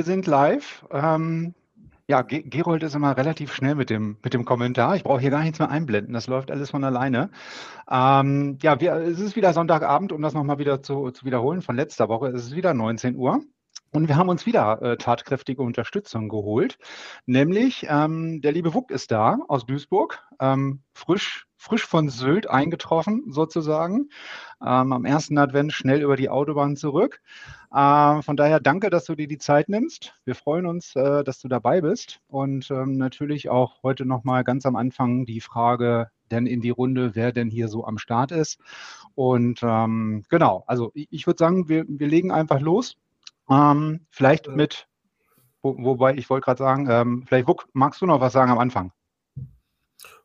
Wir sind live. Ähm, ja, Ge Gerold ist immer relativ schnell mit dem, mit dem Kommentar. Ich brauche hier gar nichts mehr einblenden. Das läuft alles von alleine. Ähm, ja, wir, es ist wieder Sonntagabend, um das nochmal wieder zu, zu wiederholen von letzter Woche. Es ist wieder 19 Uhr. Und wir haben uns wieder äh, tatkräftige Unterstützung geholt. Nämlich ähm, der liebe Wuck ist da aus Duisburg, ähm, frisch, frisch von Sylt eingetroffen sozusagen. Ähm, am ersten Advent schnell über die Autobahn zurück. Äh, von daher danke, dass du dir die Zeit nimmst. Wir freuen uns, äh, dass du dabei bist. Und ähm, natürlich auch heute nochmal ganz am Anfang die Frage denn in die Runde, wer denn hier so am Start ist. Und ähm, genau, also ich, ich würde sagen, wir, wir legen einfach los. Ähm, vielleicht mit, wo, wobei ich wollte gerade sagen, ähm, vielleicht Wuck, magst du noch was sagen am Anfang?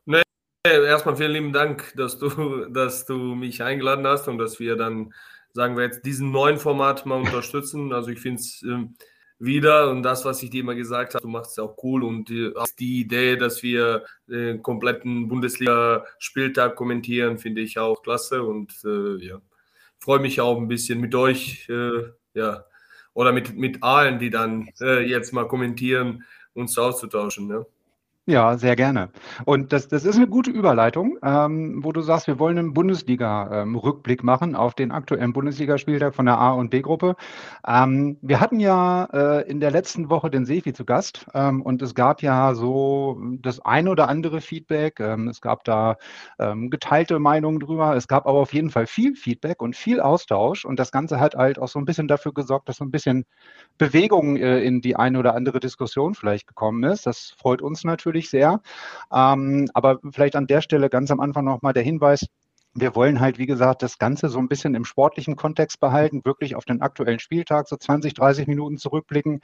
Nee, erstmal vielen lieben Dank, dass du, dass du mich eingeladen hast und dass wir dann, sagen wir jetzt, diesen neuen Format mal unterstützen. Also ich finde es ähm, wieder und das, was ich dir immer gesagt habe, du machst es auch cool und die, die Idee, dass wir den kompletten Bundesliga-Spieltag kommentieren, finde ich auch klasse und äh, ja, freue mich auch ein bisschen mit euch, äh, ja, oder mit, mit allen, die dann äh, jetzt mal kommentieren, uns auszutauschen. Ne? Ja, sehr gerne. Und das, das ist eine gute Überleitung, ähm, wo du sagst, wir wollen einen Bundesliga-Rückblick ähm, machen auf den aktuellen Bundesligaspieltag von der A- und B-Gruppe. Ähm, wir hatten ja äh, in der letzten Woche den Sefi zu Gast ähm, und es gab ja so das ein oder andere Feedback. Ähm, es gab da ähm, geteilte Meinungen drüber. Es gab aber auf jeden Fall viel Feedback und viel Austausch und das Ganze hat halt auch so ein bisschen dafür gesorgt, dass so ein bisschen Bewegung äh, in die eine oder andere Diskussion vielleicht gekommen ist. Das freut uns natürlich natürlich sehr. Ähm, aber vielleicht an der Stelle ganz am Anfang nochmal der Hinweis, wir wollen halt, wie gesagt, das Ganze so ein bisschen im sportlichen Kontext behalten, wirklich auf den aktuellen Spieltag, so 20, 30 Minuten zurückblicken.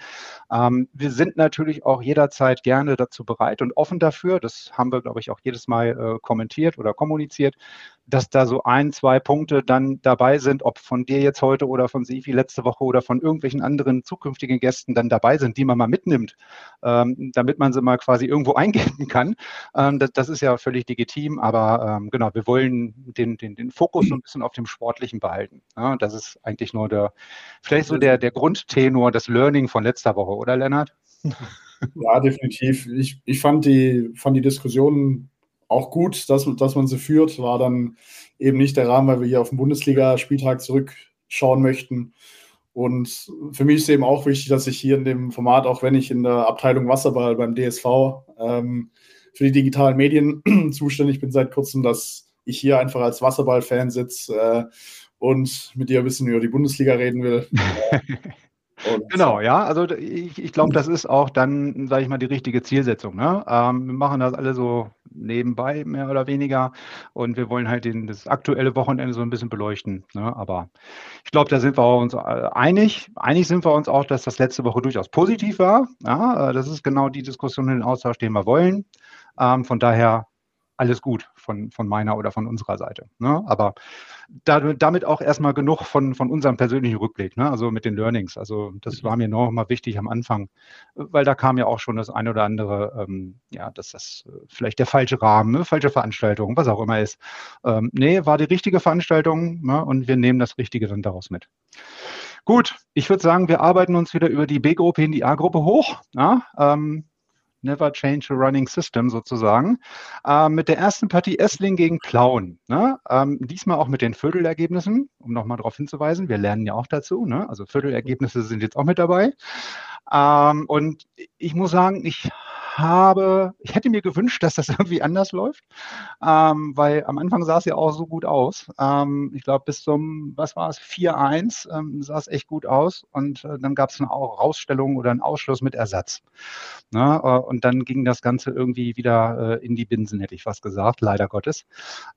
Ähm, wir sind natürlich auch jederzeit gerne dazu bereit und offen dafür. Das haben wir, glaube ich, auch jedes Mal äh, kommentiert oder kommuniziert, dass da so ein, zwei Punkte dann dabei sind, ob von dir jetzt heute oder von Sifi letzte Woche oder von irgendwelchen anderen zukünftigen Gästen dann dabei sind, die man mal mitnimmt, ähm, damit man sie mal quasi irgendwo eingeben kann. Ähm, das, das, ist ja völlig legitim, aber ähm, genau, wir wollen den, den, den Fokus so ein bisschen auf dem Sportlichen behalten. Ja, das ist eigentlich nur der, vielleicht so der, der Grundtenor, das Learning von letzter Woche, oder Lennart? Ja, definitiv. Ich, ich fand, die, fand die Diskussion auch gut, dass, dass man sie führt, war dann eben nicht der Rahmen, weil wir hier auf den Bundesliga-Spieltag zurückschauen möchten. Und für mich ist eben auch wichtig, dass ich hier in dem Format, auch wenn ich in der Abteilung Wasserball beim DSV ähm, für die digitalen Medien zuständig bin seit kurzem, dass ich hier einfach als Wasserball-Fan sitze äh, und mit dir ein bisschen über die Bundesliga reden will. Und genau, ja. Also ich, ich glaube, das ist auch dann, sage ich mal, die richtige Zielsetzung. Ne? Ähm, wir machen das alle so nebenbei, mehr oder weniger. Und wir wollen halt den, das aktuelle Wochenende so ein bisschen beleuchten. Ne? Aber ich glaube, da sind wir uns einig. Einig sind wir uns auch, dass das letzte Woche durchaus positiv war. Ja? Äh, das ist genau die Diskussion, den Austausch, den wir wollen. Ähm, von daher alles gut von, von meiner oder von unserer Seite. Ne? Aber da, damit auch erstmal genug von, von unserem persönlichen Rückblick, ne? also mit den Learnings. Also das war mir noch mal wichtig am Anfang, weil da kam ja auch schon das eine oder andere, ähm, ja, dass das vielleicht der falsche Rahmen, ne? falsche Veranstaltung, was auch immer ist. Ähm, nee, war die richtige Veranstaltung ne? und wir nehmen das Richtige dann daraus mit. Gut, ich würde sagen, wir arbeiten uns wieder über die B-Gruppe in die A-Gruppe hoch. Ja? Ähm, Never Change a Running System sozusagen. Ähm, mit der ersten Partie Essling gegen Plauen. Ne? Ähm, diesmal auch mit den Viertelergebnissen, um nochmal darauf hinzuweisen. Wir lernen ja auch dazu. Ne? Also Viertelergebnisse sind jetzt auch mit dabei. Ähm, und ich muss sagen, ich habe, ich hätte mir gewünscht, dass das irgendwie anders läuft, ähm, weil am Anfang sah es ja auch so gut aus. Ähm, ich glaube, bis zum, was war es, 4-1 ähm, sah es echt gut aus und äh, dann gab es eine Rausstellung oder einen Ausschluss mit Ersatz. Ne? Äh, und dann ging das Ganze irgendwie wieder äh, in die Binsen, hätte ich fast gesagt, leider Gottes.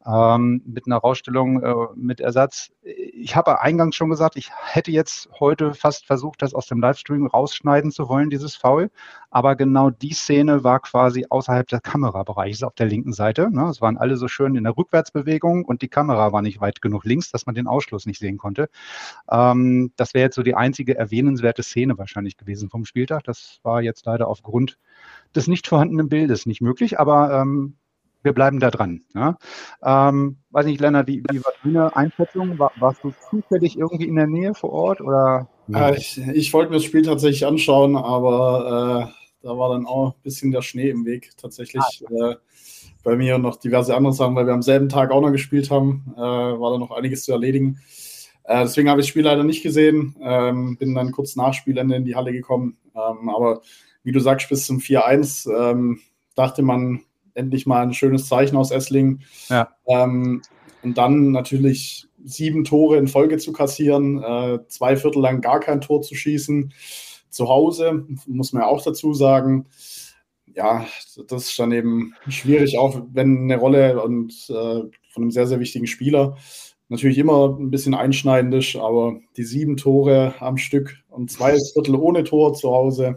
Ähm, mit einer Rausstellung äh, mit Ersatz. Ich habe eingangs schon gesagt, ich hätte jetzt heute fast versucht, das aus dem Livestream rausschneiden zu wollen, dieses Foul. Aber genau die Szene war quasi außerhalb des Kamerabereichs auf der linken Seite. Ne? Es waren alle so schön in der Rückwärtsbewegung und die Kamera war nicht weit genug links, dass man den Ausschluss nicht sehen konnte. Ähm, das wäre jetzt so die einzige erwähnenswerte Szene wahrscheinlich gewesen vom Spieltag. Das war jetzt leider aufgrund des nicht vorhandenen Bildes nicht möglich, aber ähm, wir bleiben da dran. Ja? Ähm, weiß nicht, Lennart, wie, wie war deine Einschätzung? War, warst du zufällig irgendwie in der Nähe vor Ort oder? Äh, ich, ich wollte mir das Spiel tatsächlich anschauen, aber äh, da war dann auch ein bisschen der Schnee im Weg tatsächlich. Ah, äh, bei mir und noch diverse andere Sachen, weil wir am selben Tag auch noch gespielt haben, äh, war da noch einiges zu erledigen. Äh, deswegen habe ich das Spiel leider nicht gesehen. Ähm, bin dann kurz nach Spielende in die Halle gekommen. Ähm, aber wie du sagst, bis zum 4-1 ähm, dachte man endlich mal ein schönes Zeichen aus Essling. Ja. Ähm, und dann natürlich sieben Tore in Folge zu kassieren, äh, zwei Viertel lang gar kein Tor zu schießen. Zu Hause, muss man ja auch dazu sagen. Ja, das ist dann eben schwierig, auch wenn eine Rolle und äh, von einem sehr, sehr wichtigen Spieler natürlich immer ein bisschen einschneidend ist, aber die sieben Tore am Stück und zwei Viertel ohne Tor zu Hause.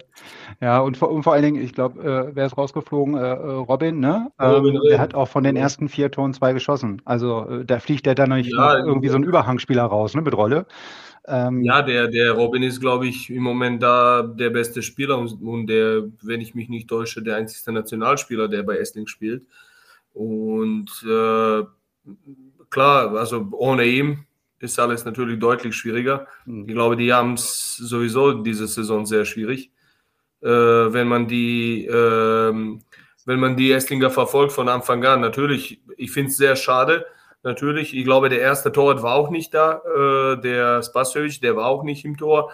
Ja, und vor, und vor allen Dingen, ich glaube, äh, wer ist rausgeflogen? Äh, äh Robin, ne? Robin, ähm, der hat auch von den ersten vier Toren zwei geschossen. Also äh, da fliegt der dann nicht ja, irgendwie so ein Überhangspieler raus, ne, mit Rolle. Ähm, ja, der, der Robin ist, glaube ich, im Moment da der beste Spieler und, und der, wenn ich mich nicht täusche, der einzige Nationalspieler, der bei Essling spielt. Und äh, klar, also ohne ihn ist alles natürlich deutlich schwieriger. Mhm. Ich glaube, die haben es sowieso diese Saison sehr schwierig. Äh, wenn man die, äh, wenn man die Esslinger verfolgt von Anfang an. Natürlich, ich finde es sehr schade. Natürlich, ich glaube, der erste Torwart war auch nicht da. Äh, der Spasovic, der war auch nicht im Tor.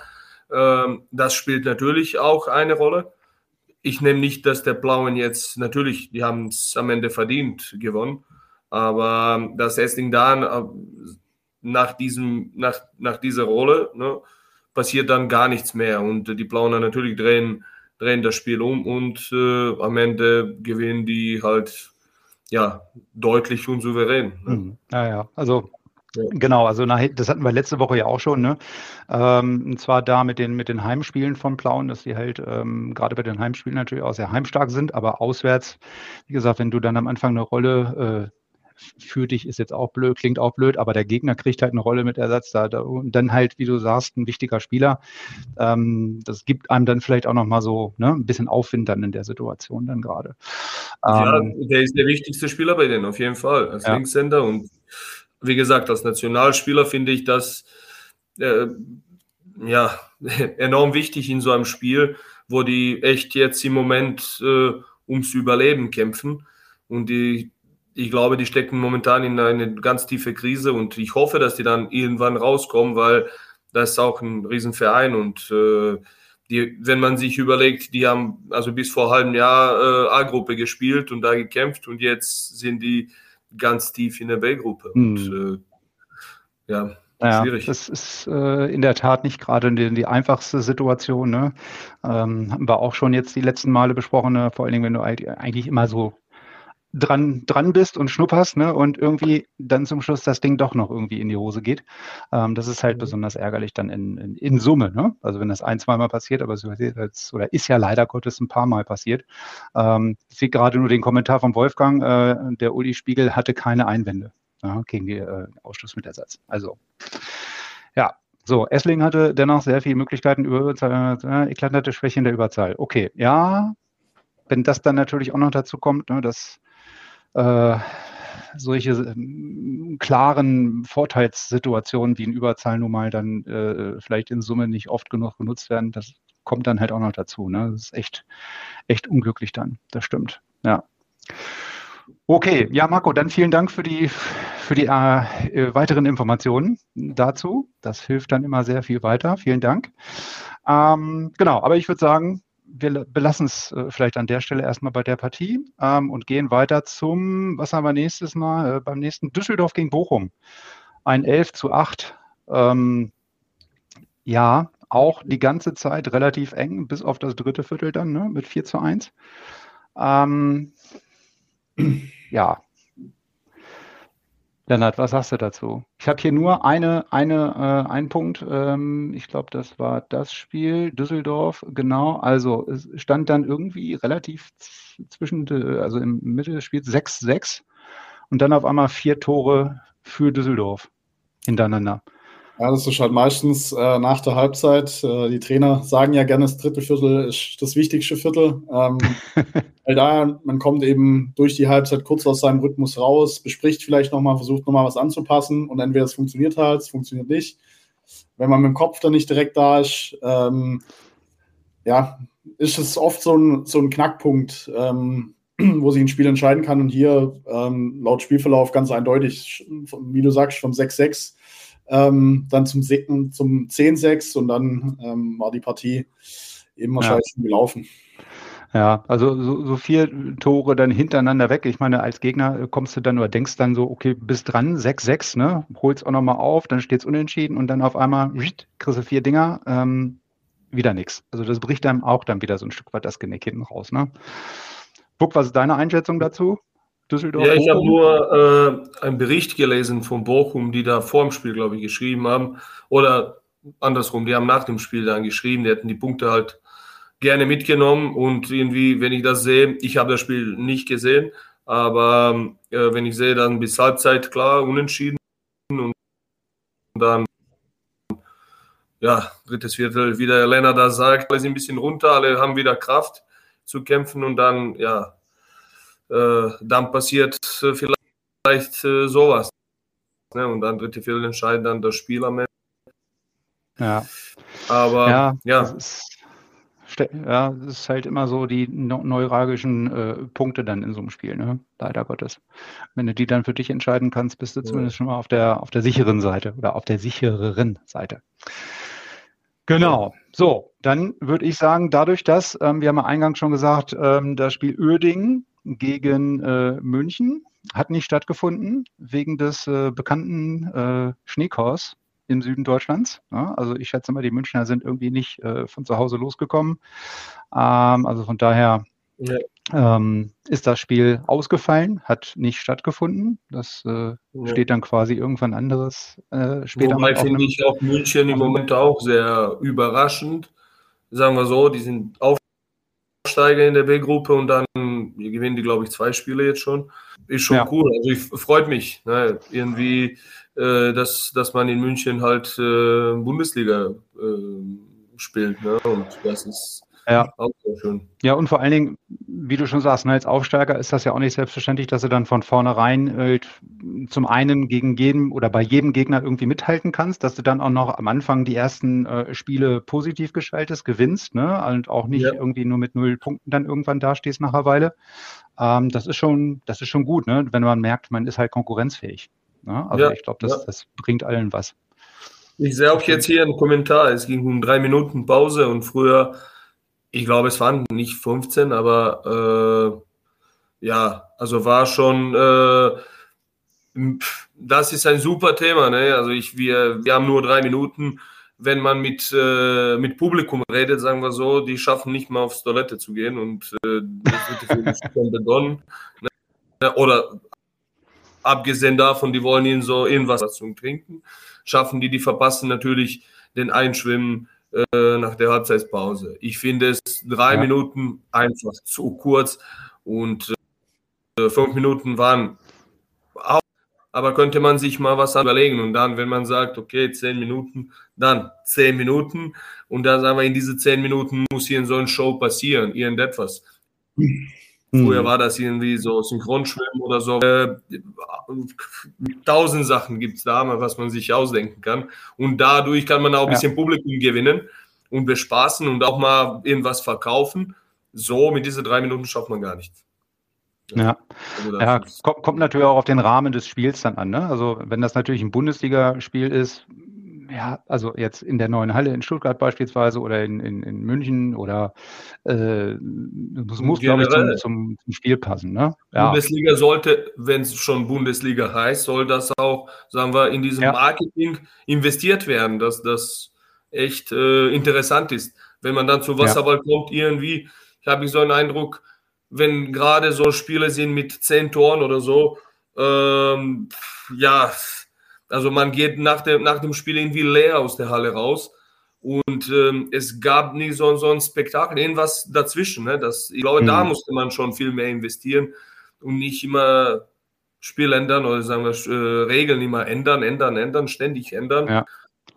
Ähm, das spielt natürlich auch eine Rolle. Ich nehme nicht, dass der Blauen jetzt, natürlich, die haben es am Ende verdient gewonnen. Aber das Essling da äh, nach, diesem, nach, nach dieser Rolle ne, passiert dann gar nichts mehr. Und die Blauen natürlich drehen, drehen das Spiel um und äh, am Ende gewinnen die halt ja deutlich und souverän. Ne? Mhm. Ja, ja, also Genau, also nach, das hatten wir letzte Woche ja auch schon, ne? Ähm, und zwar da mit den, mit den Heimspielen von Plauen, dass die halt ähm, gerade bei den Heimspielen natürlich auch sehr heimstark sind, aber auswärts, wie gesagt, wenn du dann am Anfang eine Rolle äh, für dich ist jetzt auch blöd, klingt auch blöd, aber der Gegner kriegt halt eine Rolle mit Ersatz da, da und dann halt, wie du sagst, ein wichtiger Spieler. Ähm, das gibt einem dann vielleicht auch nochmal so ne, ein bisschen Aufwind dann in der Situation dann gerade. Ja, ähm, der ist der wichtigste Spieler bei denen, auf jeden Fall, als ja. Linkshänder und wie gesagt, als Nationalspieler finde ich das äh, ja enorm wichtig in so einem Spiel, wo die echt jetzt im Moment äh, ums Überleben kämpfen und die ich glaube, die stecken momentan in eine ganz tiefe Krise und ich hoffe, dass die dann irgendwann rauskommen, weil das ist auch ein Riesenverein und äh, die, wenn man sich überlegt, die haben also bis vor einem halben Jahr äh, A-Gruppe gespielt und da gekämpft und jetzt sind die ganz tief in der B-Gruppe. Hm. Und äh, ja, ja, schwierig. Das ist äh, in der Tat nicht gerade die, die einfachste Situation. Ne? Ähm, haben wir auch schon jetzt die letzten Male besprochen, ne? vor allen Dingen, wenn du eigentlich immer so dran, dran bist und schnupperst, ne, und irgendwie dann zum Schluss das Ding doch noch irgendwie in die Hose geht. Ähm, das ist halt mhm. besonders ärgerlich dann in, in, in, Summe, ne? Also wenn das ein, zweimal passiert, aber es ist, oder ist ja leider Gottes ein paar Mal passiert. Ähm, ich sehe gerade nur den Kommentar von Wolfgang, äh, der Uli Spiegel hatte keine Einwände ja, gegen den äh, Ausschluss mit Ersatz. Also, ja, so, Essling hatte dennoch sehr viele Möglichkeiten über Überzahl, äh, eklatante Schwäche in der Überzahl. Okay, ja, wenn das dann natürlich auch noch dazu kommt, ne, dass äh, solche äh, klaren Vorteilssituationen wie in Überzahl nun mal dann äh, vielleicht in Summe nicht oft genug genutzt werden, das kommt dann halt auch noch dazu. Ne? Das ist echt, echt unglücklich dann. Das stimmt. Ja. Okay, ja, Marco, dann vielen Dank für die, für die äh, weiteren Informationen dazu. Das hilft dann immer sehr viel weiter. Vielen Dank. Ähm, genau, aber ich würde sagen, wir belassen es äh, vielleicht an der Stelle erstmal bei der Partie ähm, und gehen weiter zum, was haben wir nächstes Mal, äh, beim nächsten Düsseldorf gegen Bochum. Ein 11 zu 8. Ähm, ja, auch die ganze Zeit relativ eng, bis auf das dritte Viertel dann, ne, mit 4 zu 1. Ähm, ja. Lennart, was sagst du dazu? Ich habe hier nur eine, eine, äh, einen Punkt. Ähm, ich glaube, das war das Spiel Düsseldorf. Genau. Also es stand dann irgendwie relativ zwischen, also im Mitte des Spiels 6-6 und dann auf einmal vier Tore für Düsseldorf hintereinander. Ja, das ist halt meistens äh, nach der Halbzeit. Äh, die Trainer sagen ja gerne, das dritte Viertel ist das wichtigste Viertel. Ähm, weil da, man kommt eben durch die Halbzeit kurz aus seinem Rhythmus raus, bespricht vielleicht nochmal, versucht nochmal was anzupassen und entweder es funktioniert halt, es funktioniert nicht. Wenn man mit dem Kopf dann nicht direkt da ist, ähm, ja, ist es oft so ein, so ein Knackpunkt, ähm, wo sich ein Spiel entscheiden kann. Und hier ähm, laut Spielverlauf ganz eindeutig, wie du sagst, von 6-6 ähm, dann zum, zum 10-6 und dann ähm, war die Partie eben wahrscheinlich ja. gelaufen. Ja, also so, so vier Tore dann hintereinander weg. Ich meine, als Gegner kommst du dann oder denkst dann so, okay, bist dran, 6-6, ne? Holst auch nochmal auf, dann steht es unentschieden und dann auf einmal kriegst du vier Dinger, ähm, wieder nichts. Also das bricht dann auch dann wieder so ein Stück weit das Genick hinten raus, ne? Buck, was ist deine Einschätzung dazu? Düsseldorf. Ja, ich habe nur äh, einen Bericht gelesen von Bochum, die da vor dem Spiel, glaube ich, geschrieben haben. Oder andersrum, die haben nach dem Spiel dann geschrieben, die hätten die Punkte halt gerne mitgenommen. Und irgendwie, wenn ich das sehe, ich habe das Spiel nicht gesehen, aber äh, wenn ich sehe, dann bis Halbzeit klar unentschieden und dann ja, drittes Viertel, wie der Lennart da sagt, alle sind ein bisschen runter, alle haben wieder Kraft zu kämpfen und dann, ja, dann passiert äh, vielleicht äh, sowas. Ne? Und dann dritte Viertel entscheidet dann das Spiel am Ende. Ja. Aber ja, ja. Ja, das ist halt immer so die neuralgischen äh, Punkte dann in so einem Spiel, ne? leider Gottes. Wenn du die dann für dich entscheiden kannst, bist du ja. zumindest schon mal auf der, auf der sicheren Seite oder auf der sichereren Seite. Genau. So, dann würde ich sagen, dadurch, dass, ähm, wir haben ja eingangs schon gesagt, ähm, das Spiel Uerdingen gegen äh, München hat nicht stattgefunden wegen des äh, bekannten äh, Schneekors im Süden Deutschlands. Ja, also ich schätze mal, die Münchner sind irgendwie nicht äh, von zu Hause losgekommen. Ähm, also von daher ja. ähm, ist das Spiel ausgefallen, hat nicht stattgefunden. Das äh, ja. steht dann quasi irgendwann anderes äh, später. Wobei finde ich auch München im Moment auch sehr überraschend. Sagen wir so, die sind auf Aufsteiger in der B-Gruppe und dann gewinnen die, glaube ich, zwei Spiele jetzt schon. Ist schon ja. cool. Also ich freut mich. Ne? Irgendwie, äh, dass, dass man in München halt äh, Bundesliga äh, spielt. Ne? Und das ist ja. Auch sehr schön. Ja, und vor allen Dingen, wie du schon sagst, ne, als Aufsteiger ist das ja auch nicht selbstverständlich, dass du dann von vornherein äh, zum einen gegen jeden oder bei jedem Gegner irgendwie mithalten kannst, dass du dann auch noch am Anfang die ersten äh, Spiele positiv gestaltest, gewinnst, ne? Und auch nicht ja. irgendwie nur mit null Punkten dann irgendwann dastehst nach einer Weile. Ähm, das ist schon, das ist schon gut, ne? Wenn man merkt, man ist halt konkurrenzfähig. Ne? Also ja, ich glaube, das, ja. das bringt allen was. Ich sehe auch jetzt hier einen Kommentar. Es ging um drei Minuten Pause und früher ich glaube, es waren nicht 15, aber äh, ja, also war schon, äh, das ist ein super Thema. Ne? Also ich, wir, wir haben nur drei Minuten. Wenn man mit, äh, mit Publikum redet, sagen wir so, die schaffen nicht mal aufs Toilette zu gehen und äh, das wird schon begonnen. Ne? Oder abgesehen davon, die wollen ihnen so irgendwas zum Trinken, schaffen die, die verpassen natürlich den Einschwimmen, äh, nach der Halbzeitpause. Ich finde es drei ja. Minuten einfach zu kurz und äh, fünf Minuten waren auch, aber könnte man sich mal was überlegen und dann, wenn man sagt, okay, zehn Minuten, dann zehn Minuten und dann sagen wir, in diese zehn Minuten muss hier in so einer Show passieren, irgendetwas. Früher mhm. war das irgendwie so Synchronschwimmen oder so. Äh, tausend Sachen gibt es da, was man sich ausdenken kann. Und dadurch kann man auch ein bisschen ja. Publikum gewinnen und bespaßen und auch mal irgendwas verkaufen. So, mit diesen drei Minuten schafft man gar nichts. Ja, also ja kommt, kommt, natürlich auch auf den Rahmen des Spiels dann an. Ne? Also wenn das natürlich ein Bundesligaspiel ist, ja, also jetzt in der neuen Halle in Stuttgart beispielsweise oder in, in, in München oder äh, das muss, glaube ich, zum, zum, zum, Spiel passen. Ne? Ja. Bundesliga sollte, wenn es schon Bundesliga heißt, soll das auch, sagen wir, in diesem ja. Marketing investiert werden, dass das echt äh, interessant ist. Wenn man dann zu Wasserball ja. kommt, irgendwie, ich habe so einen Eindruck, wenn gerade so Spiele sind mit zehn Toren oder so, ähm, ja, also man geht nach dem, nach dem Spiel irgendwie leer aus der Halle raus. Und ähm, es gab nie so, so ein Spektakel, irgendwas dazwischen. Ne? Das, ich glaube, mhm. da musste man schon viel mehr investieren und nicht immer Spiel ändern oder sagen wir äh, Regeln immer ändern, ändern, ändern, ständig ändern. Ja.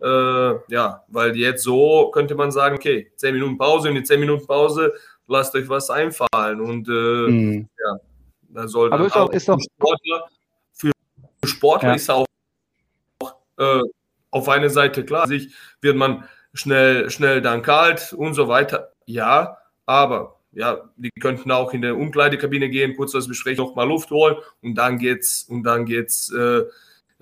Äh, ja, weil jetzt so könnte man sagen, okay, 10 Minuten Pause, in die 10 Minuten Pause lasst euch was einfallen. Und äh, mhm. ja, da soll Aber ist auch, ist Sportler, für Sportler ja. ist auch äh, auf eine Seite klar, sich wird man schnell, schnell dann kalt und so weiter. Ja, aber ja, die könnten auch in der Umkleidekabine gehen, kurz das Besprechen, noch mal Luft holen und dann geht's und dann geht's äh,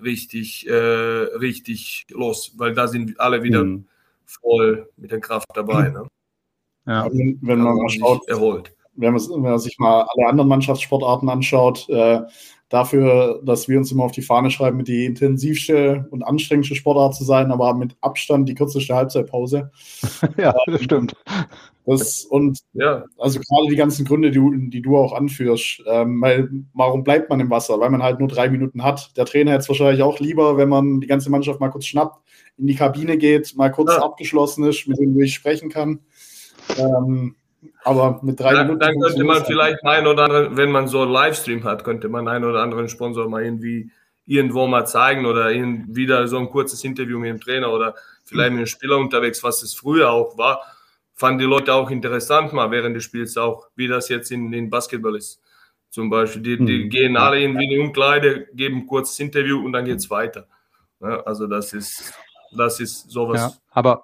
richtig, äh, richtig los, weil da sind alle wieder mhm. voll mit der Kraft dabei. Ne? Ja, wenn, wenn man mal schaut, erholt. Wenn man, wenn man, sich mal alle anderen Mannschaftssportarten anschaut, äh, dafür, dass wir uns immer auf die Fahne schreiben, mit die intensivste und anstrengendste Sportart zu sein, aber mit Abstand die kürzeste Halbzeitpause. ja, das stimmt. Das, und ja. also gerade die ganzen Gründe, die, die du auch anführst, ähm, weil warum bleibt man im Wasser? Weil man halt nur drei Minuten hat. Der Trainer hätte es wahrscheinlich auch lieber, wenn man die ganze Mannschaft mal kurz schnappt, in die Kabine geht, mal kurz ja. abgeschlossen ist, mit dem ich sprechen kann. Ähm, aber mit drei dann, Minuten. Dann könnte man vielleicht ein oder andere, wenn man so einen Livestream hat, könnte man einen oder anderen Sponsor mal irgendwie irgendwo mal zeigen oder wieder so ein kurzes Interview mit dem Trainer oder vielleicht mit dem Spieler unterwegs, was es früher auch war. Fanden die Leute auch interessant mal während des Spiels auch, wie das jetzt in, in Basketball ist. Zum Beispiel, die, die mhm. gehen alle irgendwie in die Umkleide, geben ein kurzes Interview und dann geht es weiter. Ja, also das ist, das ist sowas. Ja, aber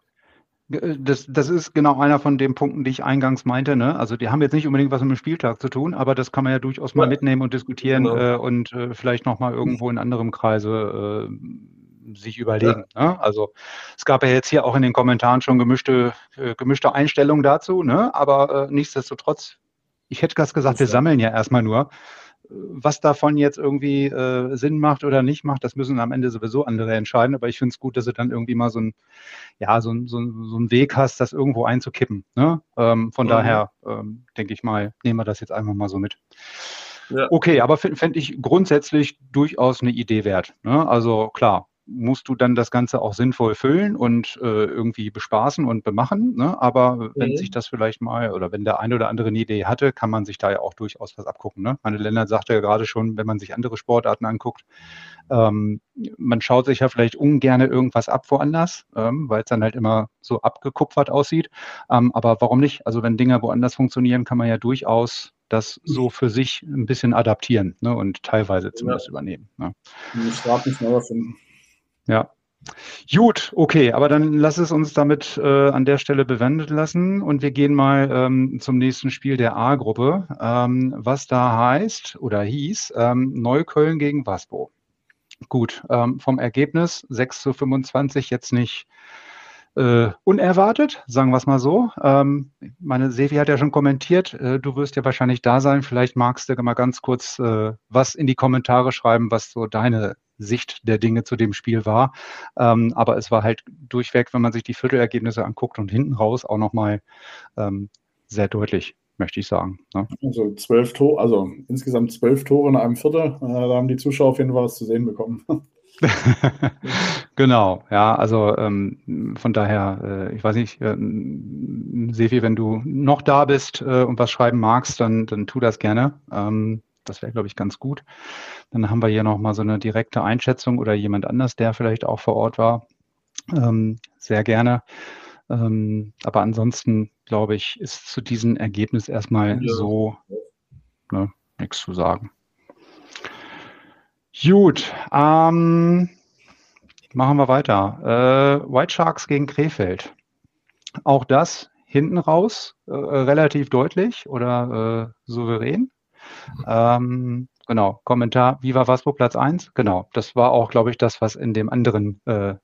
das, das ist genau einer von den Punkten, die ich eingangs meinte. Ne? Also die haben jetzt nicht unbedingt was mit dem Spieltag zu tun, aber das kann man ja durchaus mal mitnehmen und diskutieren genau. äh, und äh, vielleicht nochmal irgendwo in anderem Kreise äh, sich überlegen. Ja. Ne? Also es gab ja jetzt hier auch in den Kommentaren schon gemischte, äh, gemischte Einstellungen dazu, ne? aber äh, nichtsdestotrotz, ich hätte das gesagt, wir sammeln ja erstmal nur was davon jetzt irgendwie äh, Sinn macht oder nicht macht, das müssen am Ende sowieso andere entscheiden. Aber ich finde es gut, dass du dann irgendwie mal so ein, ja, so, ein, so, so einen Weg hast, das irgendwo einzukippen. Ne? Ähm, von mhm. daher ähm, denke ich mal, nehmen wir das jetzt einfach mal so mit. Ja. Okay, aber fände ich grundsätzlich durchaus eine Idee wert. Ne? Also klar, musst du dann das Ganze auch sinnvoll füllen und äh, irgendwie bespaßen und bemachen. Ne? Aber mhm. wenn sich das vielleicht mal oder wenn der eine oder andere eine Idee hatte, kann man sich da ja auch durchaus was abgucken. Ne? Meine Länder sagte ja gerade schon, wenn man sich andere Sportarten anguckt, ähm, man schaut sich ja vielleicht ungern irgendwas ab woanders, ähm, weil es dann halt immer so abgekupfert aussieht. Ähm, aber warum nicht? Also wenn Dinge woanders funktionieren, kann man ja durchaus das so für sich ein bisschen adaptieren ne? und teilweise zumindest ja. übernehmen. Ne? Ich nicht neu erfinden. Ja. Gut, okay, aber dann lass es uns damit äh, an der Stelle bewendet lassen und wir gehen mal ähm, zum nächsten Spiel der A-Gruppe, ähm, was da heißt oder hieß ähm, Neukölln gegen Waspo. Gut, ähm, vom Ergebnis 6 zu 25 jetzt nicht äh, unerwartet, sagen wir es mal so. Ähm, meine Sevi hat ja schon kommentiert, äh, du wirst ja wahrscheinlich da sein. Vielleicht magst du mal ganz kurz äh, was in die Kommentare schreiben, was so deine Sicht der Dinge zu dem Spiel war. Ähm, aber es war halt durchweg, wenn man sich die Viertelergebnisse anguckt und hinten raus auch nochmal ähm, sehr deutlich, möchte ich sagen. Ne? Also zwölf Tore, also insgesamt zwölf Tore in einem Viertel. Äh, da haben die Zuschauer auf jeden Fall was zu sehen bekommen. genau, ja, also ähm, von daher, äh, ich weiß nicht, äh, Sefi, wenn du noch da bist äh, und was schreiben magst, dann, dann tu das gerne. Ähm, das wäre, glaube ich, ganz gut. Dann haben wir hier nochmal so eine direkte Einschätzung oder jemand anders, der vielleicht auch vor Ort war. Ähm, sehr gerne. Ähm, aber ansonsten, glaube ich, ist zu diesem Ergebnis erstmal ja. so ne, nichts zu sagen. Gut, ähm, machen wir weiter. Äh, White Sharks gegen Krefeld. Auch das hinten raus äh, relativ deutlich oder äh, souverän. Ähm, genau, Kommentar, Viva Waspo Platz 1. Genau, das war auch, glaube ich, das, was in dem anderen äh,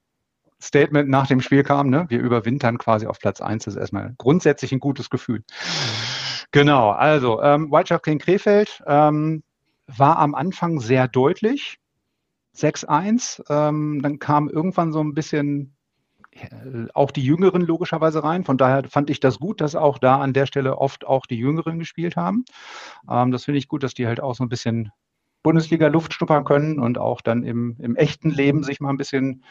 Statement nach dem Spiel kam, ne? wir überwintern quasi auf Platz 1, das ist erstmal grundsätzlich ein gutes Gefühl. Genau, also ähm, White gegen Krefeld ähm, war am Anfang sehr deutlich, 6-1, ähm, dann kam irgendwann so ein bisschen auch die Jüngeren logischerweise rein. Von daher fand ich das gut, dass auch da an der Stelle oft auch die Jüngeren gespielt haben. Ähm, das finde ich gut, dass die halt auch so ein bisschen Bundesliga-Luft schnuppern können und auch dann im, im echten Leben sich mal ein bisschen,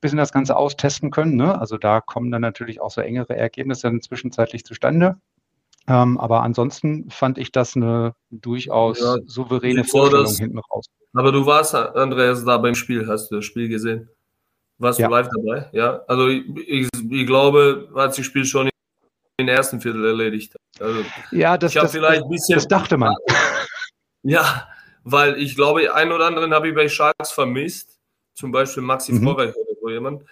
bisschen das Ganze austesten können. Ne? Also da kommen dann natürlich auch so engere Ergebnisse dann zwischenzeitlich zustande. Ähm, aber ansonsten fand ich das eine durchaus ja, souveräne Vorstellung das, hinten raus. Aber du warst, Andreas, da beim Spiel, hast du das Spiel gesehen? Warst ja. du live dabei? Ja. Also ich, ich, ich glaube, hat sich das Spiel schon in den ersten Viertel erledigt. Also ja, das, das, vielleicht ein bisschen, das dachte man. Ja, weil ich glaube, einen oder anderen habe ich bei Sharks vermisst. Zum Beispiel Maxi mhm. Vorreich oder so jemand.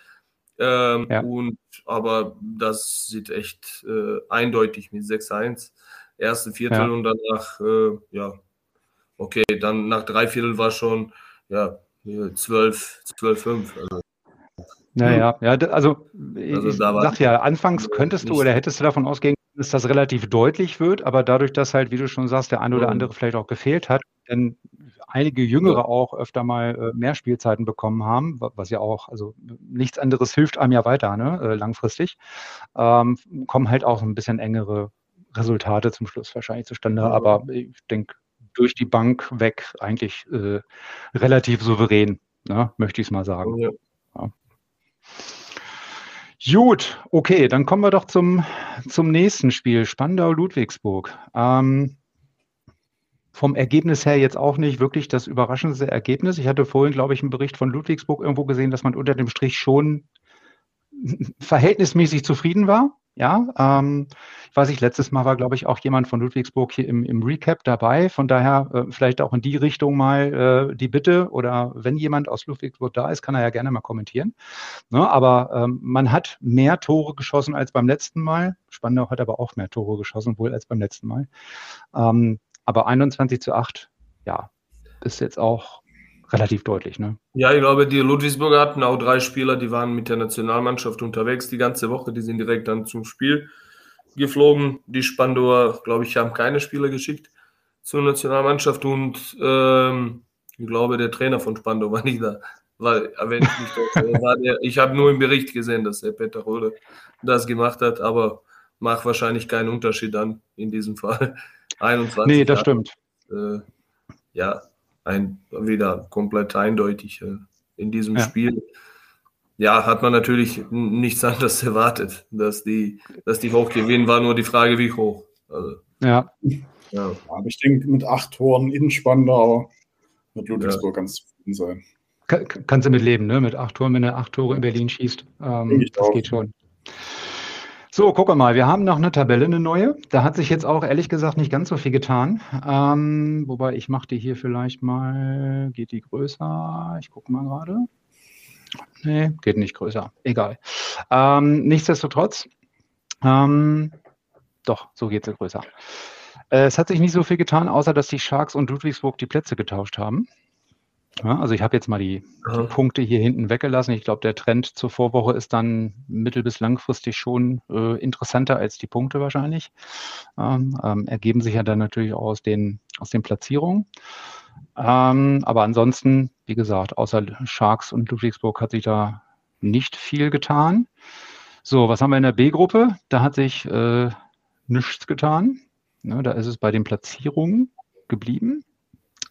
Ähm, ja. und, aber das sieht echt äh, eindeutig mit 6-1. Erste Viertel ja. und danach, äh, ja, okay, dann nach drei Viertel war schon, ja, 12, 12, 5. Also, naja, ja, also, also ich sag ja, anfangs könntest du oder hättest du davon ausgehen, dass das relativ deutlich wird, aber dadurch, dass halt, wie du schon sagst, der eine oder andere vielleicht auch gefehlt hat, denn einige Jüngere auch öfter mal äh, mehr Spielzeiten bekommen haben, was ja auch, also nichts anderes hilft einem ja weiter, ne, äh, langfristig, ähm, kommen halt auch ein bisschen engere Resultate zum Schluss wahrscheinlich zustande. Aber ich denke, durch die Bank weg eigentlich äh, relativ souverän, ne, möchte ich es mal sagen. Ja. Gut, okay, dann kommen wir doch zum, zum nächsten Spiel, Spandau-Ludwigsburg. Ähm, vom Ergebnis her jetzt auch nicht wirklich das überraschendste Ergebnis. Ich hatte vorhin, glaube ich, einen Bericht von Ludwigsburg irgendwo gesehen, dass man unter dem Strich schon verhältnismäßig zufrieden war. Ja, ähm, ich weiß nicht, letztes Mal war, glaube ich, auch jemand von Ludwigsburg hier im, im Recap dabei. Von daher äh, vielleicht auch in die Richtung mal äh, die Bitte oder wenn jemand aus Ludwigsburg da ist, kann er ja gerne mal kommentieren. Ne, aber ähm, man hat mehr Tore geschossen als beim letzten Mal. Spandau hat aber auch mehr Tore geschossen, wohl als beim letzten Mal. Ähm, aber 21 zu 8, ja, ist jetzt auch relativ deutlich. Ne? Ja, ich glaube, die Ludwigsburger hatten auch drei Spieler, die waren mit der Nationalmannschaft unterwegs die ganze Woche. Die sind direkt dann zum Spiel geflogen. Die Spandauer, glaube ich, haben keine Spieler geschickt zur Nationalmannschaft und ähm, ich glaube, der Trainer von Spandau war nicht da. Weil, wenn ich nicht das, der, ich habe nur im Bericht gesehen, dass der Peter Rode das gemacht hat, aber macht wahrscheinlich keinen Unterschied dann in diesem Fall. 21. Nee, das Jahre, stimmt. Äh, ja, ein, wieder komplett eindeutig äh, in diesem ja. Spiel. Ja, hat man natürlich nichts anderes erwartet, dass die, dass die hoch gewinnen, war nur die Frage, wie hoch. Also, ja. ja. Aber ich denke, mit acht Toren in Spandau wird Ludwigsburg ja. ganz zufrieden sein. Kann, kannst du mit leben, ne? Mit acht Toren, wenn er acht Tore in Berlin schießt. Ähm, das auch. geht schon. So, guck mal, wir haben noch eine Tabelle, eine neue. Da hat sich jetzt auch ehrlich gesagt nicht ganz so viel getan. Ähm, wobei ich mache die hier vielleicht mal, geht die größer? Ich gucke mal gerade. Nee, geht nicht größer. Egal. Ähm, nichtsdestotrotz, ähm, doch, so geht sie größer. Äh, es hat sich nicht so viel getan, außer dass die Sharks und Ludwigsburg die Plätze getauscht haben. Ja, also ich habe jetzt mal die, die, Punkte hier hinten weggelassen. Ich glaube, der Trend zur Vorwoche ist dann mittel- bis langfristig schon äh, interessanter als die Punkte wahrscheinlich. Ähm, ähm, ergeben sich ja dann natürlich auch aus den, aus den Platzierungen. Ähm, aber ansonsten, wie gesagt, außer Sharks und Ludwigsburg hat sich da nicht viel getan. So, was haben wir in der B-Gruppe? Da hat sich äh, nichts getan. Ne, da ist es bei den Platzierungen geblieben.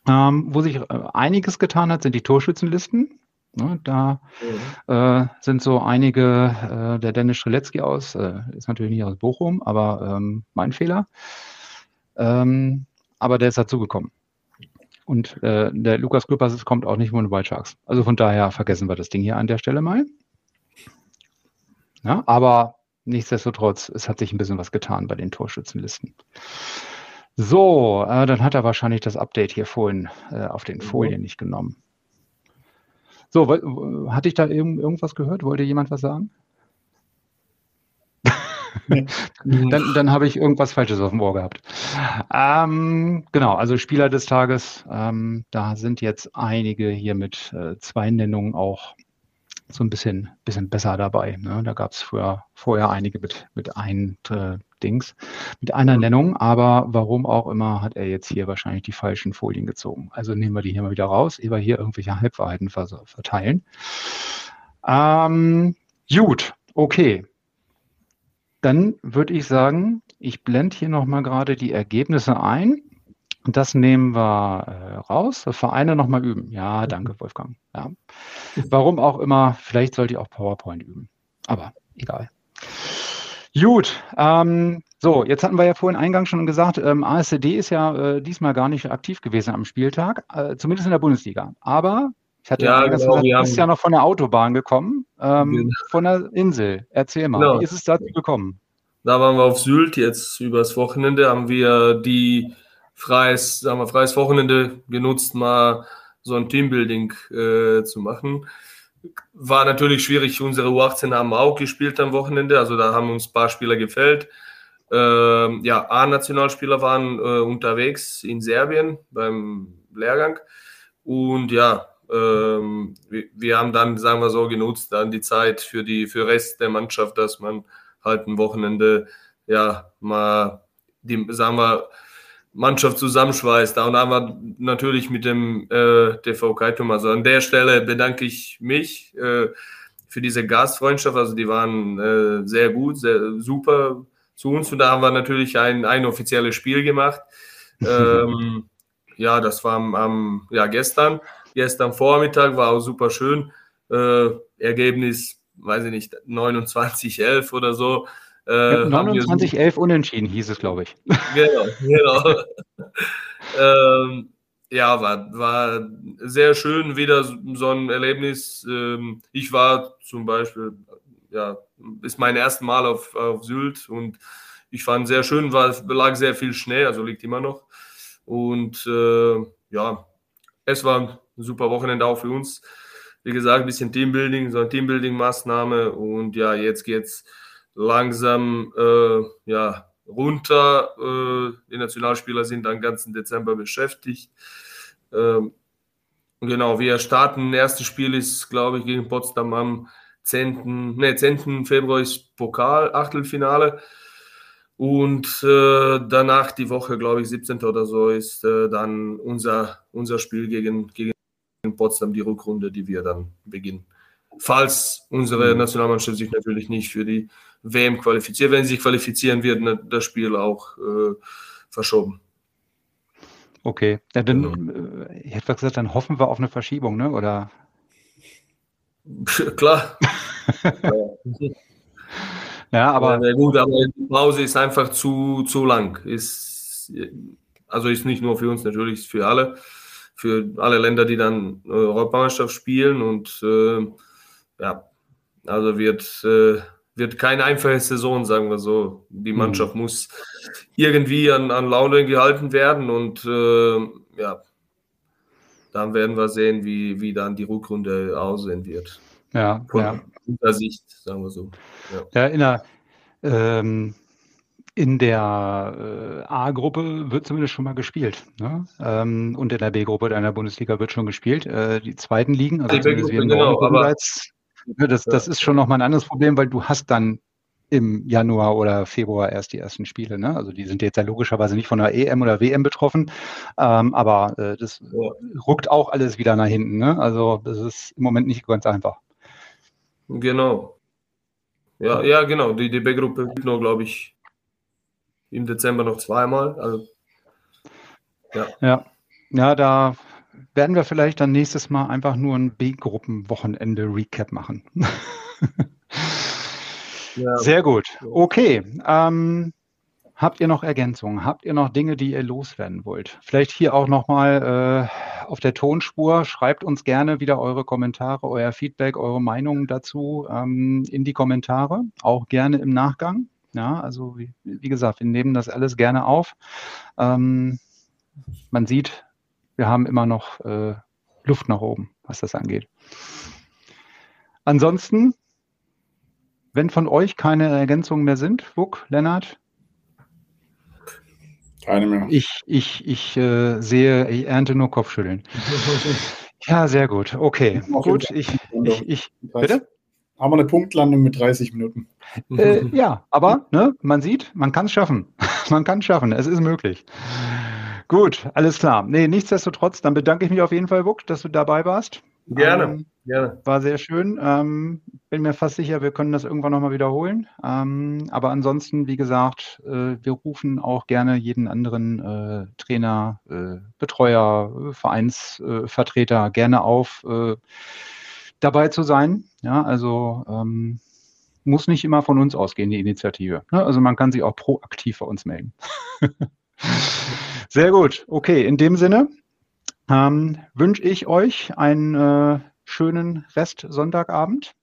Ähm, wo sich äh, einiges getan hat, sind die Torschützenlisten. Ne, da mhm. äh, sind so einige, äh, der Dennis Streletzky aus, äh, ist natürlich nicht aus Bochum, aber ähm, mein Fehler. Ähm, aber der ist dazugekommen. Und äh, der Lukas Küppers kommt auch nicht von den White Sharks. Also von daher vergessen wir das Ding hier an der Stelle mal. Ja, aber nichtsdestotrotz, es hat sich ein bisschen was getan bei den Torschützenlisten. So, äh, dann hat er wahrscheinlich das Update hier vorhin äh, auf den Folien nicht genommen. So, hatte ich da irgend, irgendwas gehört? Wollte jemand was sagen? dann, dann habe ich irgendwas Falsches auf dem Ohr gehabt. Ähm, genau, also Spieler des Tages, ähm, da sind jetzt einige hier mit äh, zwei Nennungen auch so ein bisschen, bisschen besser dabei. Ne? Da gab es vorher, vorher einige mit, mit ein äh, Dings, mit einer Nennung, aber warum auch immer hat er jetzt hier wahrscheinlich die falschen Folien gezogen. Also nehmen wir die hier mal wieder raus, ehe wir hier irgendwelche Halbwahrheiten verteilen. Ähm, gut, okay. Dann würde ich sagen, ich blende hier nochmal gerade die Ergebnisse ein. Und das nehmen wir äh, raus. Vereine nochmal üben. Ja, danke, Wolfgang. Ja. Warum auch immer, vielleicht sollte ich auch PowerPoint üben. Aber egal. Gut, ähm, so, jetzt hatten wir ja vorhin eingangs schon gesagt, ähm, ASCD ist ja äh, diesmal gar nicht aktiv gewesen am Spieltag, äh, zumindest in der Bundesliga. Aber ich hatte ja, genau, gesagt, du bist ja noch von der Autobahn gekommen, ähm, genau. von der Insel. Erzähl mal, genau. wie ist es dazu gekommen? Da waren wir auf Sylt jetzt übers Wochenende, haben wir die freies, sagen wir, freies Wochenende genutzt, mal so ein Teambuilding äh, zu machen. War natürlich schwierig. Unsere U18 haben auch gespielt am Wochenende, also da haben uns ein paar Spieler gefällt. Ähm, ja, A-Nationalspieler waren äh, unterwegs in Serbien beim Lehrgang. Und ja, ähm, wir, wir, haben dann, sagen wir so, genutzt, dann die Zeit für die für Rest der Mannschaft, dass man halt ein Wochenende ja mal die, sagen wir, Mannschaft zusammenschweißt. Da und da wir natürlich mit dem äh, TV Kaitum. Also an der Stelle bedanke ich mich äh, für diese Gastfreundschaft. Also die waren äh, sehr gut, sehr super zu uns. Und da haben wir natürlich ein, ein offizielles Spiel gemacht. ähm, ja, das war am, am, ja, gestern. Gestern Vormittag war auch super schön. Äh, Ergebnis, weiß ich nicht, 29-11 oder so. Äh, 29-11 unentschieden hieß es, glaube ich. Genau, genau. ähm, ja, war, war sehr schön, wieder so ein Erlebnis. Ähm, ich war zum Beispiel, ja, ist mein erstes Mal auf, auf Sylt und ich fand sehr schön, weil es lag sehr viel Schnee, also liegt immer noch. Und äh, ja, es war ein super Wochenende auch für uns. Wie gesagt, ein bisschen Teambuilding, so eine Teambuilding-Maßnahme und ja, jetzt geht's langsam äh, ja, runter. Äh, die Nationalspieler sind den ganzen Dezember beschäftigt. Ähm, genau, wir starten. Erstes Spiel ist, glaube ich, gegen Potsdam am 10. Nee, 10. Februar ist Pokal, Achtelfinale. Und äh, danach die Woche, glaube ich, 17. oder so, ist äh, dann unser, unser Spiel gegen, gegen Potsdam, die Rückrunde, die wir dann beginnen. Falls unsere mhm. Nationalmannschaft sich natürlich nicht für die WM qualifiziert. Wenn sie sich qualifizieren, wird ne, das Spiel auch äh, verschoben. Okay, ja, dann, genau. äh, ich hätte gesagt, dann hoffen wir auf eine Verschiebung, ne? oder? Klar. ja, aber. Ja, gut, aber die Pause ist einfach zu, zu lang. Ist, also ist nicht nur für uns natürlich, ist für alle. Für alle Länder, die dann Europameisterschaft spielen und äh, ja, also wird. Äh, wird keine einfache Saison, sagen wir so. Die mhm. Mannschaft mhm. muss irgendwie an, an Laune gehalten werden und äh, ja, dann werden wir sehen, wie, wie dann die Rückrunde aussehen wird. Ja, Von ja. der Sicht, sagen wir so. Ja, ja in der, ähm, in der äh, A-Gruppe wird zumindest schon mal gespielt. Ne? Ähm, und in der B-Gruppe in der Bundesliga wird schon gespielt. Äh, die zweiten Ligen, also die im genau, aber, Ne, das, das ist schon nochmal ein anderes Problem, weil du hast dann im Januar oder Februar erst die ersten Spiele. Ne? Also die sind jetzt ja logischerweise nicht von der EM oder WM betroffen, ähm, aber äh, das ja. ruckt auch alles wieder nach hinten. Ne? Also das ist im Moment nicht ganz einfach. Genau. Ja, ja genau. Die DB-Gruppe gibt nur, glaube ich, im Dezember noch zweimal. Also, ja. ja. Ja, da werden wir vielleicht dann nächstes Mal einfach nur ein B-Gruppen-Wochenende-Recap machen. ja. Sehr gut. Okay. Ähm, habt ihr noch Ergänzungen? Habt ihr noch Dinge, die ihr loswerden wollt? Vielleicht hier auch nochmal äh, auf der Tonspur. Schreibt uns gerne wieder eure Kommentare, euer Feedback, eure Meinungen dazu ähm, in die Kommentare. Auch gerne im Nachgang. Ja, also wie, wie gesagt, wir nehmen das alles gerne auf. Ähm, man sieht, wir haben immer noch äh, Luft nach oben, was das angeht. Ansonsten, wenn von euch keine Ergänzungen mehr sind, Wuck, Lennart? Keine mehr. Ich, ich, ich äh, sehe, ich ernte nur Kopfschütteln. Ja, sehr gut. Okay, gut. Ich, ich, ich, bitte? Haben wir eine Punktlandung mit 30 Minuten. Äh, ja, aber ne, man sieht, man kann es schaffen. man kann es schaffen. Es ist möglich. Gut, alles klar. Nee, nichtsdestotrotz, dann bedanke ich mich auf jeden Fall, Wuck, dass du dabei warst. Gerne, Ähm, gerne. War sehr schön. Ähm, bin mir fast sicher, wir können das irgendwann nochmal wiederholen. Ähm, aber ansonsten, wie gesagt, äh, wir rufen auch gerne jeden anderen äh, Trainer, äh, Betreuer, äh, Vereinsvertreter gerne auf, äh, dabei zu sein. Ja, also ähm, muss nicht immer von uns ausgehen, die Initiative. Ne? Also man kann sich auch proaktiv bei uns melden. Sehr gut. Okay, in dem Sinne ähm, wünsche ich euch einen äh, schönen Rest Sonntagabend.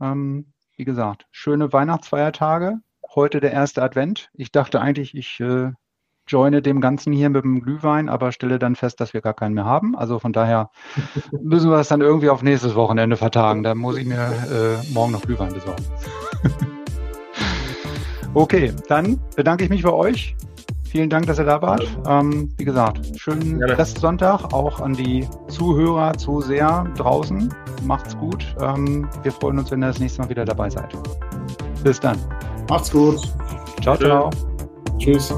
Ähm, wie gesagt, schöne Weihnachtsfeiertage. Heute der erste Advent. Ich dachte eigentlich, ich äh, joine dem Ganzen hier mit dem Glühwein, aber stelle dann fest, dass wir gar keinen mehr haben. Also von daher müssen wir das dann irgendwie auf nächstes Wochenende vertagen. Da muss ich mir äh, morgen noch Glühwein besorgen. okay, dann bedanke ich mich bei euch. Vielen Dank, dass ihr da wart. Ähm, wie gesagt, schönen. Restsonntag auch an die Zuhörer, Zuseher draußen. Macht's gut. Ähm, wir freuen uns, wenn ihr das nächste Mal wieder dabei seid. Bis dann. Macht's gut. Ciao, Schön. ciao. Tschüss.